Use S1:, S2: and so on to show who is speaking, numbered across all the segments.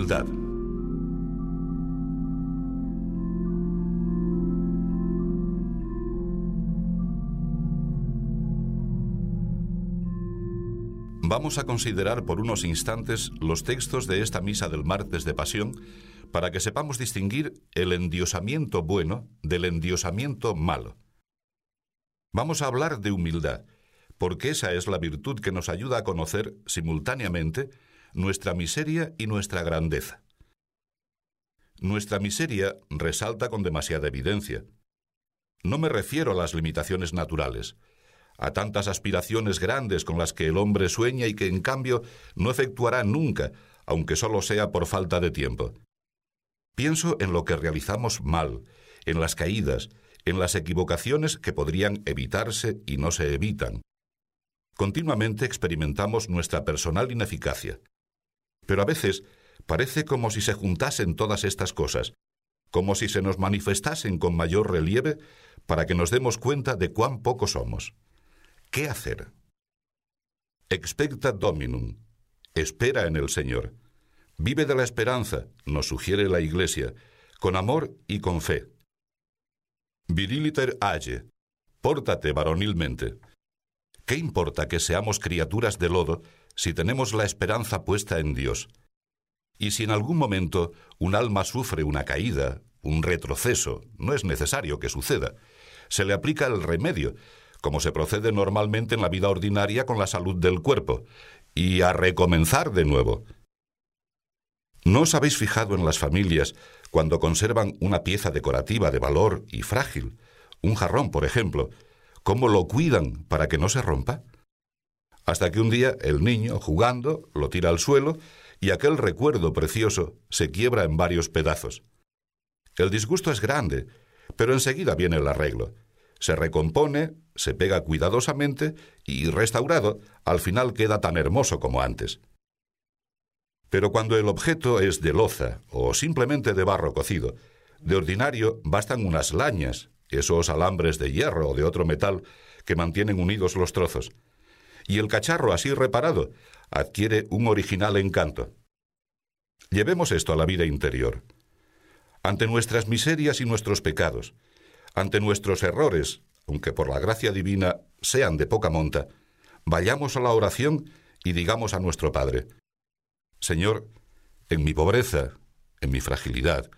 S1: Humildad. Vamos a considerar por unos instantes los textos de esta misa del martes de Pasión para que sepamos distinguir el endiosamiento bueno del endiosamiento malo. Vamos a hablar de humildad, porque esa es la virtud que nos ayuda a conocer simultáneamente nuestra miseria y nuestra grandeza. Nuestra miseria resalta con demasiada evidencia. No me refiero a las limitaciones naturales, a tantas aspiraciones grandes con las que el hombre sueña y que en cambio no efectuará nunca, aunque solo sea por falta de tiempo. Pienso en lo que realizamos mal, en las caídas, en las equivocaciones que podrían evitarse y no se evitan. Continuamente experimentamos nuestra personal ineficacia. Pero a veces parece como si se juntasen todas estas cosas, como si se nos manifestasen con mayor relieve para que nos demos cuenta de cuán poco somos. ¿Qué hacer? Expecta dominum. Espera en el Señor. Vive de la esperanza, nos sugiere la Iglesia, con amor y con fe. Viriliter age. Pórtate varonilmente. ¿Qué importa que seamos criaturas de lodo si tenemos la esperanza puesta en Dios? Y si en algún momento un alma sufre una caída, un retroceso, no es necesario que suceda. Se le aplica el remedio, como se procede normalmente en la vida ordinaria con la salud del cuerpo, y a recomenzar de nuevo. ¿No os habéis fijado en las familias cuando conservan una pieza decorativa de valor y frágil, un jarrón, por ejemplo, cómo lo cuidan para que no se rompa? Hasta que un día el niño, jugando, lo tira al suelo y aquel recuerdo precioso se quiebra en varios pedazos. El disgusto es grande, pero enseguida viene el arreglo se recompone, se pega cuidadosamente y restaurado, al final queda tan hermoso como antes. Pero cuando el objeto es de loza o simplemente de barro cocido, de ordinario bastan unas lañas, esos alambres de hierro o de otro metal que mantienen unidos los trozos, y el cacharro así reparado adquiere un original encanto. Llevemos esto a la vida interior. Ante nuestras miserias y nuestros pecados, ante nuestros errores, aunque por la gracia divina sean de poca monta, vayamos a la oración y digamos a nuestro Padre, Señor, en mi pobreza, en mi fragilidad,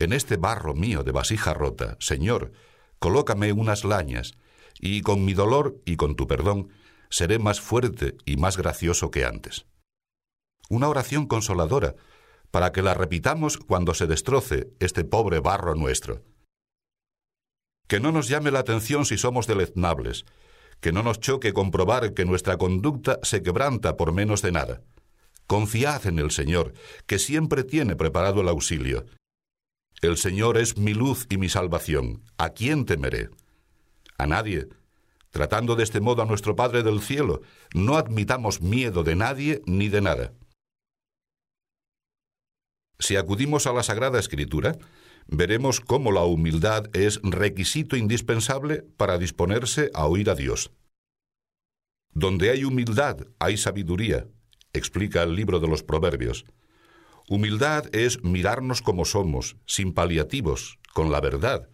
S1: en este barro mío de vasija rota, Señor, colócame unas lañas, y con mi dolor y con tu perdón seré más fuerte y más gracioso que antes. Una oración consoladora, para que la repitamos cuando se destroce este pobre barro nuestro. Que no nos llame la atención si somos deleznables, que no nos choque comprobar que nuestra conducta se quebranta por menos de nada. Confiad en el Señor, que siempre tiene preparado el auxilio. El Señor es mi luz y mi salvación. ¿A quién temeré? A nadie. Tratando de este modo a nuestro Padre del cielo, no admitamos miedo de nadie ni de nada. Si acudimos a la Sagrada Escritura, veremos cómo la humildad es requisito indispensable para disponerse a oír a Dios. Donde hay humildad, hay sabiduría, explica el libro de los Proverbios. Humildad es mirarnos como somos, sin paliativos, con la verdad.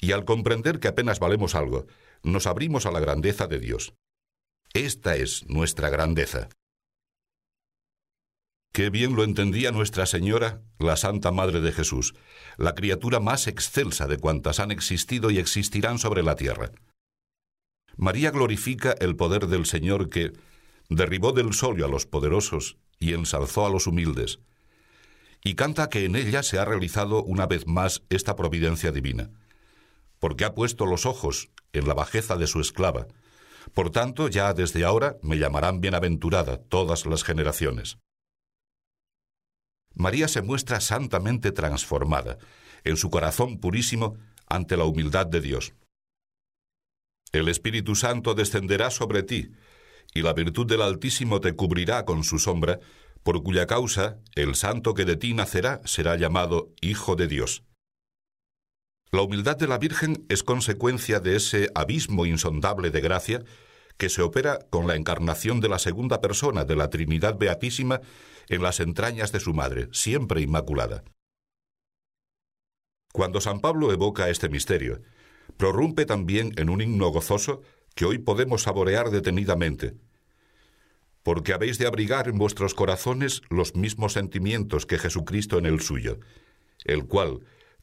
S1: Y al comprender que apenas valemos algo, nos abrimos a la grandeza de Dios. Esta es nuestra grandeza. Qué bien lo entendía Nuestra Señora, la Santa Madre de Jesús, la criatura más excelsa de cuantas han existido y existirán sobre la tierra. María glorifica el poder del Señor que derribó del solio a los poderosos y ensalzó a los humildes, y canta que en ella se ha realizado una vez más esta providencia divina, porque ha puesto los ojos en la bajeza de su esclava. Por tanto, ya desde ahora me llamarán bienaventurada todas las generaciones. María se muestra santamente transformada, en su corazón purísimo, ante la humildad de Dios. El Espíritu Santo descenderá sobre ti, y la virtud del Altísimo te cubrirá con su sombra, por cuya causa el santo que de ti nacerá será llamado Hijo de Dios. La humildad de la Virgen es consecuencia de ese abismo insondable de gracia que se opera con la encarnación de la segunda persona de la Trinidad Beatísima en las entrañas de su madre, siempre inmaculada. Cuando San Pablo evoca este misterio, prorrumpe también en un himno gozoso que hoy podemos saborear detenidamente, porque habéis de abrigar en vuestros corazones los mismos sentimientos que Jesucristo en el suyo, el cual,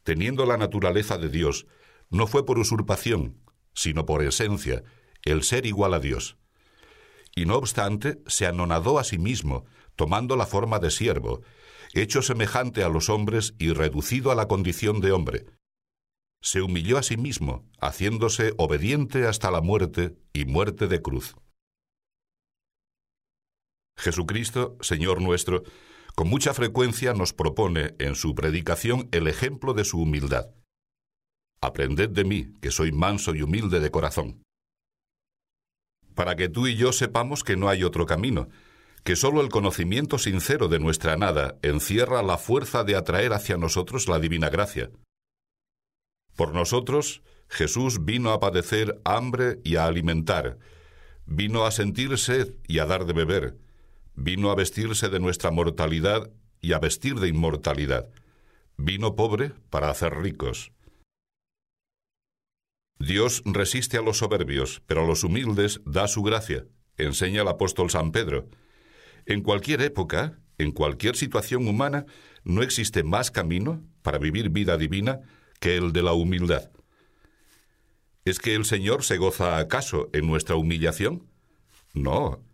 S1: teniendo la naturaleza de Dios, no fue por usurpación, sino por esencia, el ser igual a Dios. Y no obstante, se anonadó a sí mismo, tomando la forma de siervo, hecho semejante a los hombres y reducido a la condición de hombre. Se humilló a sí mismo, haciéndose obediente hasta la muerte y muerte de cruz. Jesucristo, Señor nuestro, con mucha frecuencia nos propone en su predicación el ejemplo de su humildad. Aprended de mí, que soy manso y humilde de corazón. Para que tú y yo sepamos que no hay otro camino, que sólo el conocimiento sincero de nuestra nada encierra la fuerza de atraer hacia nosotros la divina gracia. Por nosotros, Jesús vino a padecer hambre y a alimentar, vino a sentir sed y a dar de beber, Vino a vestirse de nuestra mortalidad y a vestir de inmortalidad. Vino pobre para hacer ricos. Dios resiste a los soberbios, pero a los humildes da su gracia, enseña el apóstol San Pedro. En cualquier época, en cualquier situación humana, no existe más camino para vivir vida divina que el de la humildad. ¿Es que el Señor se goza acaso en nuestra humillación? No,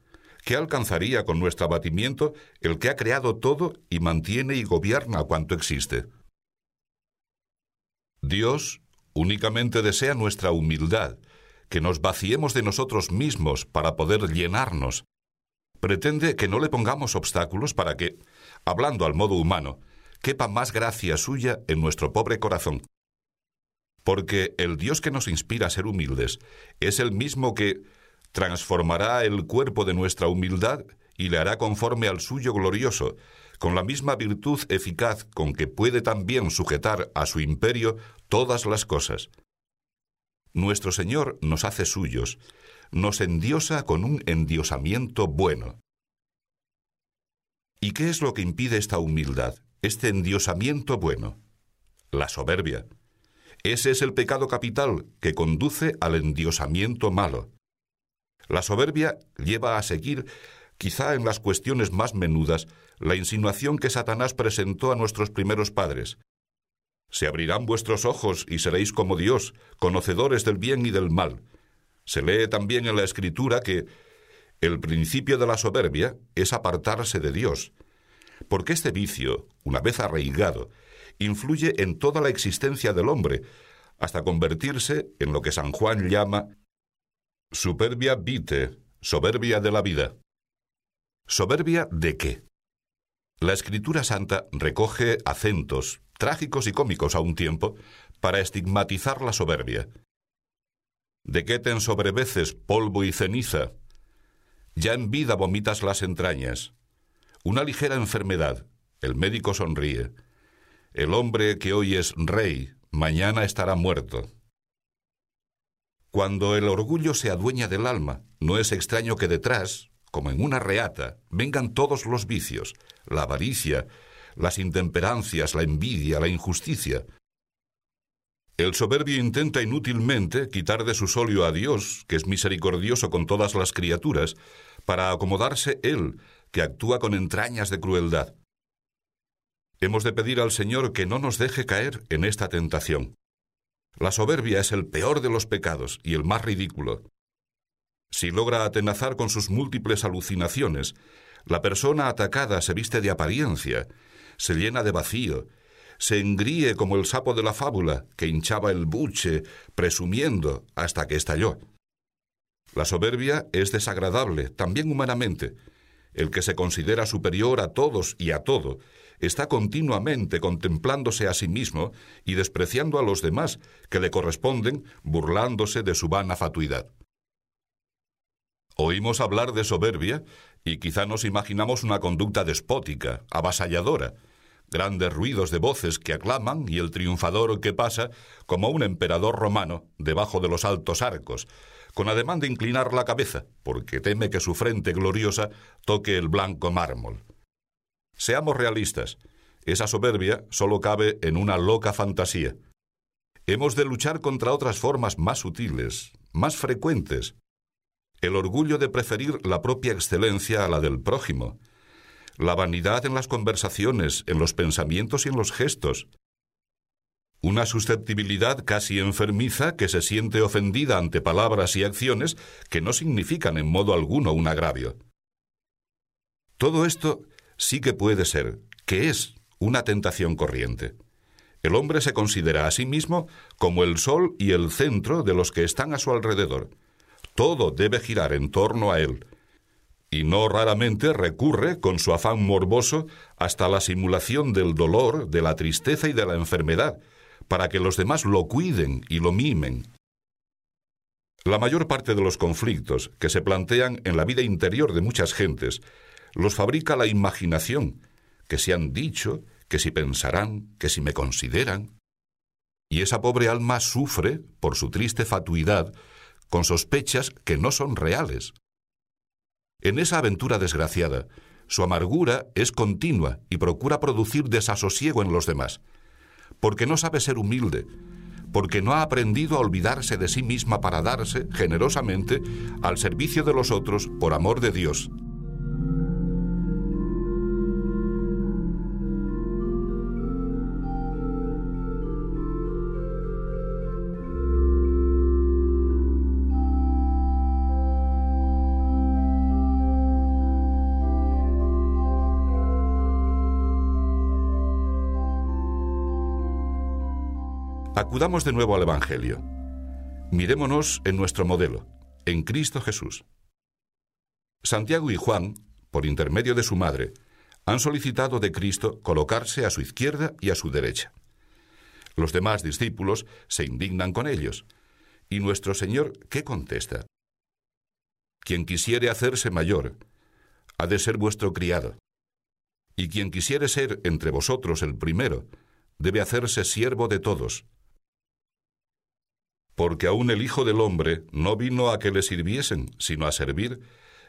S1: ¿Qué alcanzaría con nuestro abatimiento el que ha creado todo y mantiene y gobierna cuanto existe? Dios únicamente desea nuestra humildad, que nos vaciemos de nosotros mismos para poder llenarnos. Pretende que no le pongamos obstáculos para que, hablando al modo humano, quepa más gracia suya en nuestro pobre corazón. Porque el Dios que nos inspira a ser humildes es el mismo que, transformará el cuerpo de nuestra humildad y le hará conforme al suyo glorioso, con la misma virtud eficaz con que puede también sujetar a su imperio todas las cosas. Nuestro Señor nos hace suyos, nos endiosa con un endiosamiento bueno. ¿Y qué es lo que impide esta humildad, este endiosamiento bueno? La soberbia. Ese es el pecado capital que conduce al endiosamiento malo. La soberbia lleva a seguir, quizá en las cuestiones más menudas, la insinuación que Satanás presentó a nuestros primeros padres. Se abrirán vuestros ojos y seréis como Dios, conocedores del bien y del mal. Se lee también en la Escritura que el principio de la soberbia es apartarse de Dios, porque este vicio, una vez arraigado, influye en toda la existencia del hombre, hasta convertirse en lo que San Juan llama Superbia vite, soberbia de la vida. ¿Soberbia de qué? La Escritura Santa recoge acentos, trágicos y cómicos a un tiempo, para estigmatizar la soberbia. ¿De qué te ensobreveces polvo y ceniza? Ya en vida vomitas las entrañas. Una ligera enfermedad, el médico sonríe. El hombre que hoy es rey, mañana estará muerto. Cuando el orgullo se adueña del alma, no es extraño que detrás, como en una reata, vengan todos los vicios, la avaricia, las intemperancias, la envidia, la injusticia. El soberbio intenta inútilmente quitar de su solio a Dios, que es misericordioso con todas las criaturas, para acomodarse Él, que actúa con entrañas de crueldad. Hemos de pedir al Señor que no nos deje caer en esta tentación. La soberbia es el peor de los pecados y el más ridículo. Si logra atenazar con sus múltiples alucinaciones, la persona atacada se viste de apariencia, se llena de vacío, se engríe como el sapo de la fábula que hinchaba el buche, presumiendo hasta que estalló. La soberbia es desagradable, también humanamente. El que se considera superior a todos y a todo está continuamente contemplándose a sí mismo y despreciando a los demás que le corresponden, burlándose de su vana fatuidad. Oímos hablar de soberbia y quizá nos imaginamos una conducta despótica, avasalladora, grandes ruidos de voces que aclaman y el triunfador que pasa como un emperador romano debajo de los altos arcos, con ademán de inclinar la cabeza, porque teme que su frente gloriosa toque el blanco mármol. Seamos realistas. Esa soberbia solo cabe en una loca fantasía. Hemos de luchar contra otras formas más sutiles, más frecuentes. El orgullo de preferir la propia excelencia a la del prójimo. La vanidad en las conversaciones, en los pensamientos y en los gestos. Una susceptibilidad casi enfermiza que se siente ofendida ante palabras y acciones que no significan en modo alguno un agravio. Todo esto sí que puede ser, que es, una tentación corriente. El hombre se considera a sí mismo como el sol y el centro de los que están a su alrededor. Todo debe girar en torno a él. Y no raramente recurre, con su afán morboso, hasta la simulación del dolor, de la tristeza y de la enfermedad, para que los demás lo cuiden y lo mimen. La mayor parte de los conflictos que se plantean en la vida interior de muchas gentes los fabrica la imaginación, que se han dicho, que si pensarán, que si me consideran. Y esa pobre alma sufre, por su triste fatuidad, con sospechas que no son reales. En esa aventura desgraciada, su amargura es continua y procura producir desasosiego en los demás, porque no sabe ser humilde, porque no ha aprendido a olvidarse de sí misma para darse, generosamente, al servicio de los otros por amor de Dios. Acudamos de nuevo al Evangelio. Mirémonos en nuestro modelo, en Cristo Jesús. Santiago y Juan, por intermedio de su madre, han solicitado de Cristo colocarse a su izquierda y a su derecha. Los demás discípulos se indignan con ellos. ¿Y nuestro Señor qué contesta? Quien quisiere hacerse mayor, ha de ser vuestro criado. Y quien quisiere ser entre vosotros el primero, debe hacerse siervo de todos porque aún el Hijo del Hombre no vino a que le sirviesen, sino a servir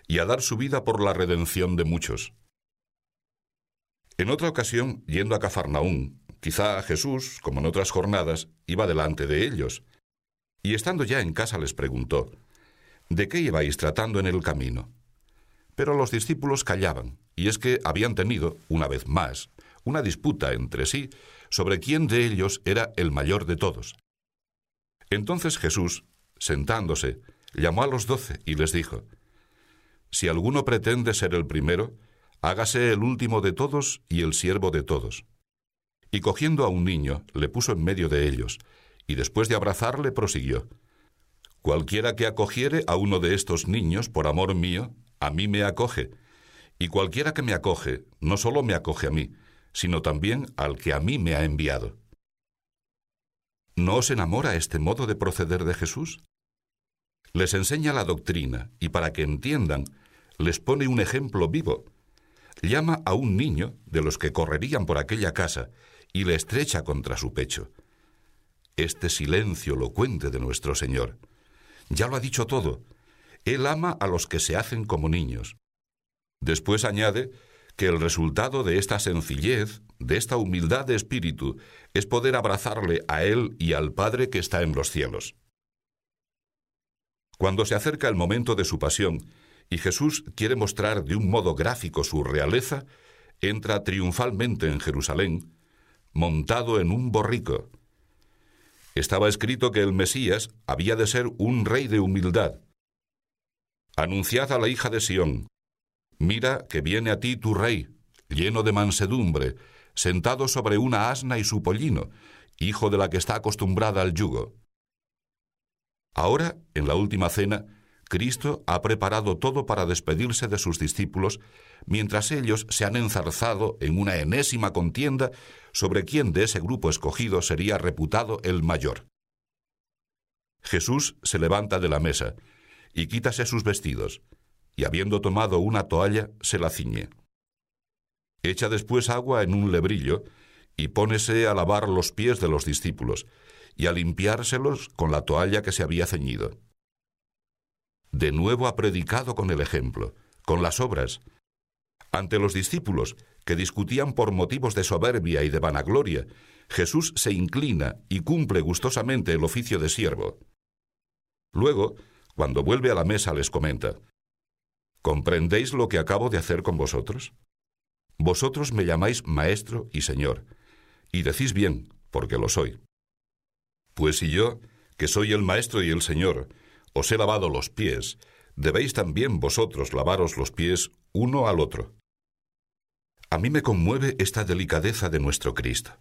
S1: y a dar su vida por la redención de muchos. En otra ocasión, yendo a Cafarnaún, quizá Jesús, como en otras jornadas, iba delante de ellos, y estando ya en casa les preguntó, ¿De qué ibais tratando en el camino? Pero los discípulos callaban, y es que habían tenido, una vez más, una disputa entre sí sobre quién de ellos era el mayor de todos. Entonces Jesús, sentándose, llamó a los doce y les dijo, Si alguno pretende ser el primero, hágase el último de todos y el siervo de todos. Y cogiendo a un niño, le puso en medio de ellos, y después de abrazarle prosiguió, Cualquiera que acogiere a uno de estos niños por amor mío, a mí me acoge, y cualquiera que me acoge, no solo me acoge a mí, sino también al que a mí me ha enviado. ¿No os enamora este modo de proceder de Jesús? Les enseña la doctrina y para que entiendan, les pone un ejemplo vivo. Llama a un niño de los que correrían por aquella casa y le estrecha contra su pecho. Este silencio elocuente de nuestro Señor. Ya lo ha dicho todo. Él ama a los que se hacen como niños. Después añade que el resultado de esta sencillez, de esta humildad de espíritu, es poder abrazarle a Él y al Padre que está en los cielos. Cuando se acerca el momento de su pasión y Jesús quiere mostrar de un modo gráfico su realeza, entra triunfalmente en Jerusalén, montado en un borrico. Estaba escrito que el Mesías había de ser un rey de humildad. Anunciad a la hija de Sión, Mira que viene a ti tu rey, lleno de mansedumbre, sentado sobre una asna y su pollino, hijo de la que está acostumbrada al yugo. Ahora, en la última cena, Cristo ha preparado todo para despedirse de sus discípulos, mientras ellos se han enzarzado en una enésima contienda sobre quién de ese grupo escogido sería reputado el mayor. Jesús se levanta de la mesa y quítase sus vestidos, y habiendo tomado una toalla, se la ciñe. Echa después agua en un lebrillo y pónese a lavar los pies de los discípulos y a limpiárselos con la toalla que se había ceñido. De nuevo ha predicado con el ejemplo, con las obras. Ante los discípulos, que discutían por motivos de soberbia y de vanagloria, Jesús se inclina y cumple gustosamente el oficio de siervo. Luego, cuando vuelve a la mesa, les comenta, ¿Comprendéis lo que acabo de hacer con vosotros? Vosotros me llamáis Maestro y Señor, y decís bien, porque lo soy. Pues si yo, que soy el Maestro y el Señor, os he lavado los pies, debéis también vosotros lavaros los pies uno al otro. A mí me conmueve esta delicadeza de nuestro Cristo,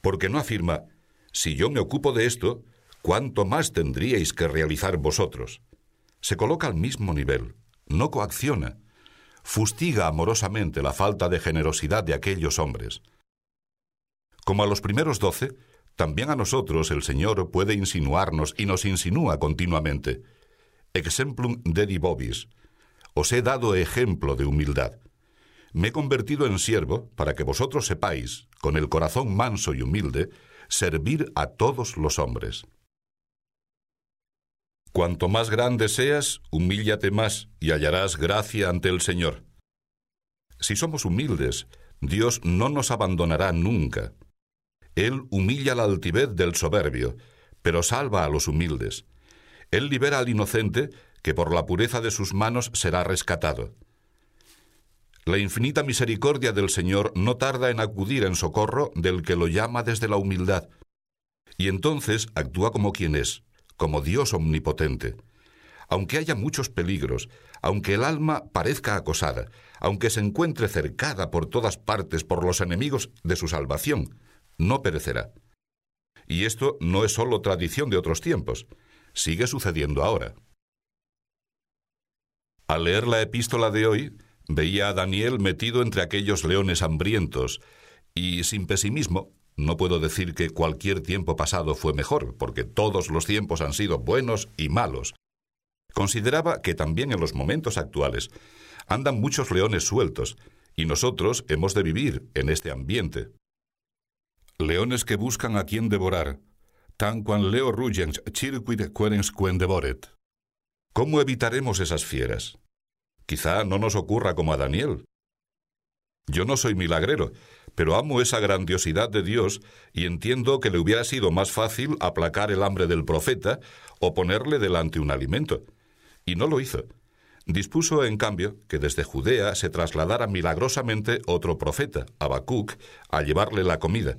S1: porque no afirma, si yo me ocupo de esto, ¿cuánto más tendríais que realizar vosotros? Se coloca al mismo nivel, no coacciona, fustiga amorosamente la falta de generosidad de aquellos hombres. Como a los primeros doce, también a nosotros el Señor puede insinuarnos y nos insinúa continuamente. Exemplum dedi vobis. Os he dado ejemplo de humildad. Me he convertido en siervo para que vosotros sepáis, con el corazón manso y humilde, servir a todos los hombres. Cuanto más grande seas, humíllate más y hallarás gracia ante el Señor. Si somos humildes, Dios no nos abandonará nunca. Él humilla la altivez del soberbio, pero salva a los humildes. Él libera al inocente, que por la pureza de sus manos será rescatado. La infinita misericordia del Señor no tarda en acudir en socorro del que lo llama desde la humildad, y entonces actúa como quien es, como Dios omnipotente. Aunque haya muchos peligros, aunque el alma parezca acosada, aunque se encuentre cercada por todas partes por los enemigos de su salvación, no perecerá. Y esto no es sólo tradición de otros tiempos, sigue sucediendo ahora. Al leer la epístola de hoy, Veía a Daniel metido entre aquellos leones hambrientos, y sin pesimismo, no puedo decir que cualquier tiempo pasado fue mejor, porque todos los tiempos han sido buenos y malos. Consideraba que también en los momentos actuales andan muchos leones sueltos, y nosotros hemos de vivir en este ambiente. Leones que buscan a quien devorar, tan quan leo rugens circuit querens devoret. ¿Cómo evitaremos esas fieras? Quizá no nos ocurra como a Daniel. Yo no soy milagrero, pero amo esa grandiosidad de Dios y entiendo que le hubiera sido más fácil aplacar el hambre del profeta o ponerle delante un alimento. Y no lo hizo. Dispuso, en cambio, que desde Judea se trasladara milagrosamente otro profeta, Habacuc, a llevarle la comida.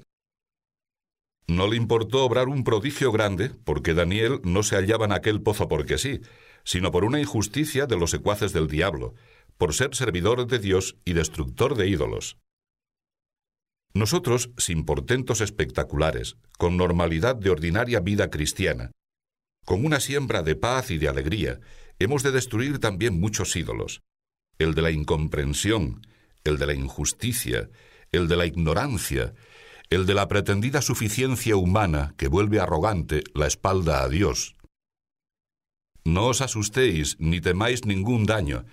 S1: No le importó obrar un prodigio grande, porque Daniel no se hallaba en aquel pozo porque sí, sino por una injusticia de los secuaces del diablo, por ser servidor de Dios y destructor de ídolos. Nosotros, sin portentos espectaculares, con normalidad de ordinaria vida cristiana, con una siembra de paz y de alegría, hemos de destruir también muchos ídolos, el de la incomprensión, el de la injusticia, el de la ignorancia, el de la pretendida suficiencia humana que vuelve arrogante la espalda a Dios, no os asustéis ni temáis ningún daño,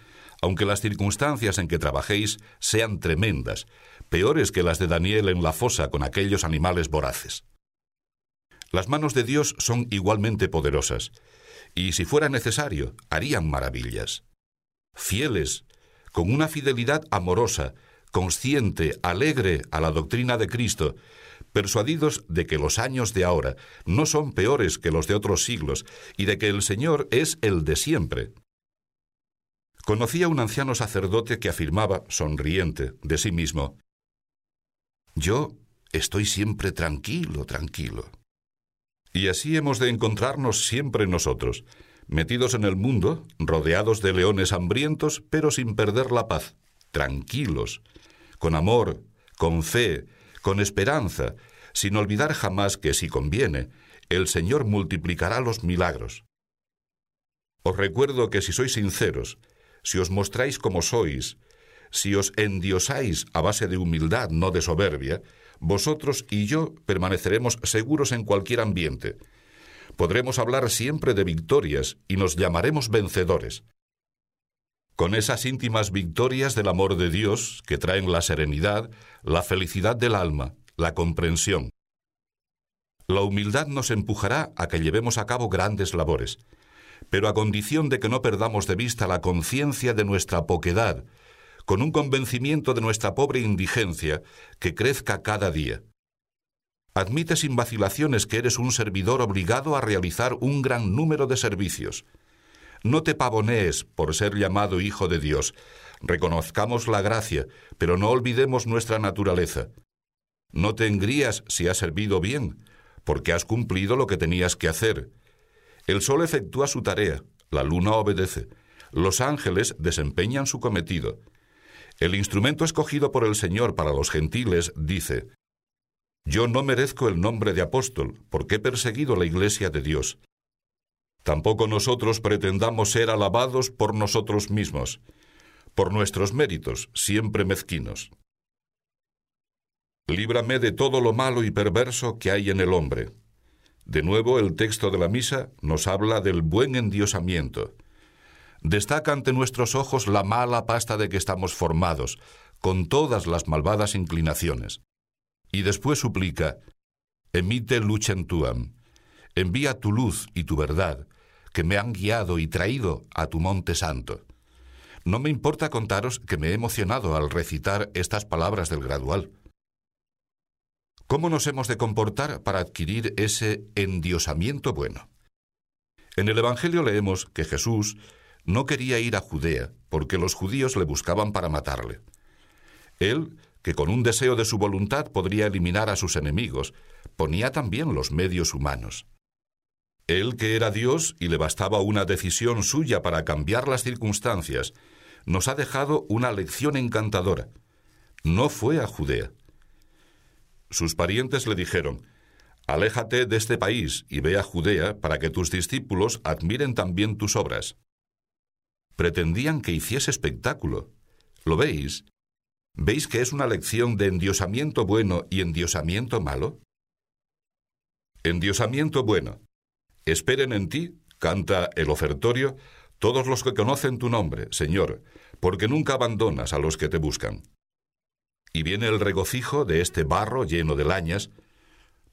S1: aunque las circunstancias en que trabajéis sean tremendas, peores que las de Daniel en la fosa con aquellos animales voraces. Las manos de Dios son igualmente poderosas, y si fuera necesario, harían maravillas. Fieles, con una fidelidad amorosa, consciente, alegre a la doctrina de Cristo, persuadidos de que los años de ahora no son peores que los de otros siglos y de que el Señor es el de siempre. Conocí a un anciano sacerdote que afirmaba, sonriente, de sí mismo, Yo estoy siempre tranquilo, tranquilo. Y así hemos de encontrarnos siempre nosotros, metidos en el mundo, rodeados de leones hambrientos, pero sin perder la paz, tranquilos, con amor, con fe, con esperanza, sin olvidar jamás que si conviene, el Señor multiplicará los milagros. Os recuerdo que si sois sinceros, si os mostráis como sois, si os endiosáis a base de humildad, no de soberbia, vosotros y yo permaneceremos seguros en cualquier ambiente. Podremos hablar siempre de victorias y nos llamaremos vencedores. Con esas íntimas victorias del amor de Dios que traen la serenidad, la felicidad del alma, la comprensión. La humildad nos empujará a que llevemos a cabo grandes labores, pero a condición de que no perdamos de vista la conciencia de nuestra poquedad, con un convencimiento de nuestra pobre indigencia que crezca cada día. Admite sin vacilaciones que eres un servidor obligado a realizar un gran número de servicios. No te pavonees por ser llamado Hijo de Dios. Reconozcamos la gracia, pero no olvidemos nuestra naturaleza. No te engrías si has servido bien, porque has cumplido lo que tenías que hacer. El sol efectúa su tarea, la luna obedece, los ángeles desempeñan su cometido. El instrumento escogido por el Señor para los gentiles dice, Yo no merezco el nombre de apóstol, porque he perseguido la iglesia de Dios. Tampoco nosotros pretendamos ser alabados por nosotros mismos, por nuestros méritos, siempre mezquinos. Líbrame de todo lo malo y perverso que hay en el hombre. De nuevo, el texto de la misa nos habla del buen endiosamiento. Destaca ante nuestros ojos la mala pasta de que estamos formados, con todas las malvadas inclinaciones. Y después suplica, emite lucem tuam, envía tu luz y tu verdad, que me han guiado y traído a tu monte santo. No me importa contaros que me he emocionado al recitar estas palabras del gradual. ¿Cómo nos hemos de comportar para adquirir ese endiosamiento bueno? En el Evangelio leemos que Jesús no quería ir a Judea porque los judíos le buscaban para matarle. Él, que con un deseo de su voluntad podría eliminar a sus enemigos, ponía también los medios humanos. Él, que era Dios y le bastaba una decisión suya para cambiar las circunstancias, nos ha dejado una lección encantadora. No fue a Judea. Sus parientes le dijeron, Aléjate de este país y ve a Judea para que tus discípulos admiren también tus obras. Pretendían que hiciese espectáculo. ¿Lo veis? ¿Veis que es una lección de endiosamiento bueno y endiosamiento malo? Endiosamiento bueno. Esperen en ti, canta el ofertorio, todos los que conocen tu nombre, Señor, porque nunca abandonas a los que te buscan y viene el regocijo de este barro lleno de lañas,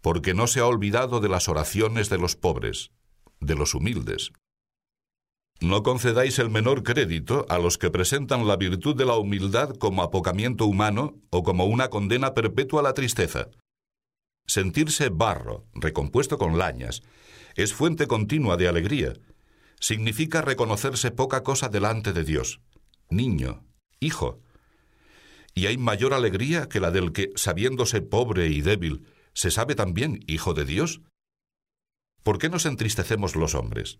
S1: porque no se ha olvidado de las oraciones de los pobres, de los humildes. No concedáis el menor crédito a los que presentan la virtud de la humildad como apocamiento humano o como una condena perpetua a la tristeza. Sentirse barro, recompuesto con lañas, es fuente continua de alegría. Significa reconocerse poca cosa delante de Dios. Niño, hijo, y hay mayor alegría que la del que, sabiéndose pobre y débil, se sabe también hijo de Dios? ¿Por qué nos entristecemos los hombres?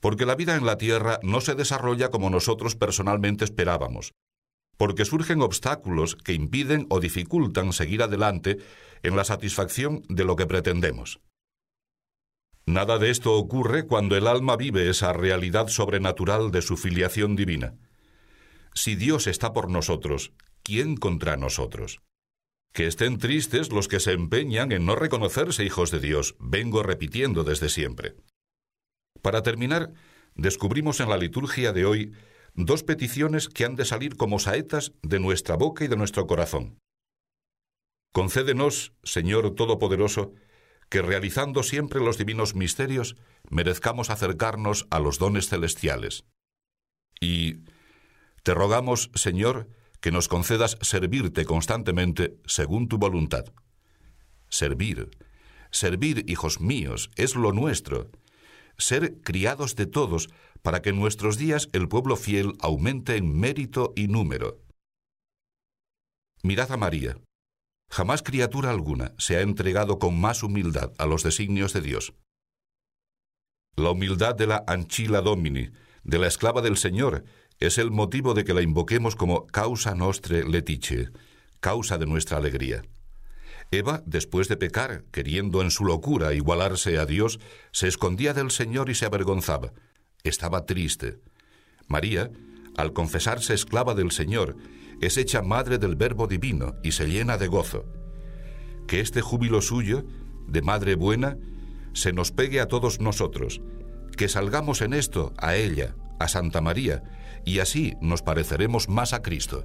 S1: Porque la vida en la tierra no se desarrolla como nosotros personalmente esperábamos, porque surgen obstáculos que impiden o dificultan seguir adelante en la satisfacción de lo que pretendemos. Nada de esto ocurre cuando el alma vive esa realidad sobrenatural de su filiación divina. Si Dios está por nosotros, ¿quién contra nosotros? Que estén tristes los que se empeñan en no reconocerse hijos de Dios, vengo repitiendo desde siempre. Para terminar, descubrimos en la liturgia de hoy dos peticiones que han de salir como saetas de nuestra boca y de nuestro corazón. Concédenos, Señor Todopoderoso, que realizando siempre los divinos misterios, merezcamos acercarnos a los dones celestiales. Y te rogamos, Señor, que nos concedas servirte constantemente según tu voluntad. Servir, servir, hijos míos, es lo nuestro. Ser criados de todos para que en nuestros días el pueblo fiel aumente en mérito y número. Mirad a María. Jamás criatura alguna se ha entregado con más humildad a los designios de Dios. La humildad de la Anchila Domini, de la esclava del Señor, es el motivo de que la invoquemos como causa nostre letice, causa de nuestra alegría. Eva, después de pecar, queriendo en su locura igualarse a Dios, se escondía del Señor y se avergonzaba. Estaba triste. María, al confesarse esclava del Señor, es hecha madre del Verbo Divino y se llena de gozo. Que este júbilo suyo, de madre buena, se nos pegue a todos nosotros, que salgamos en esto a ella, a Santa María, y así nos pareceremos más a Cristo.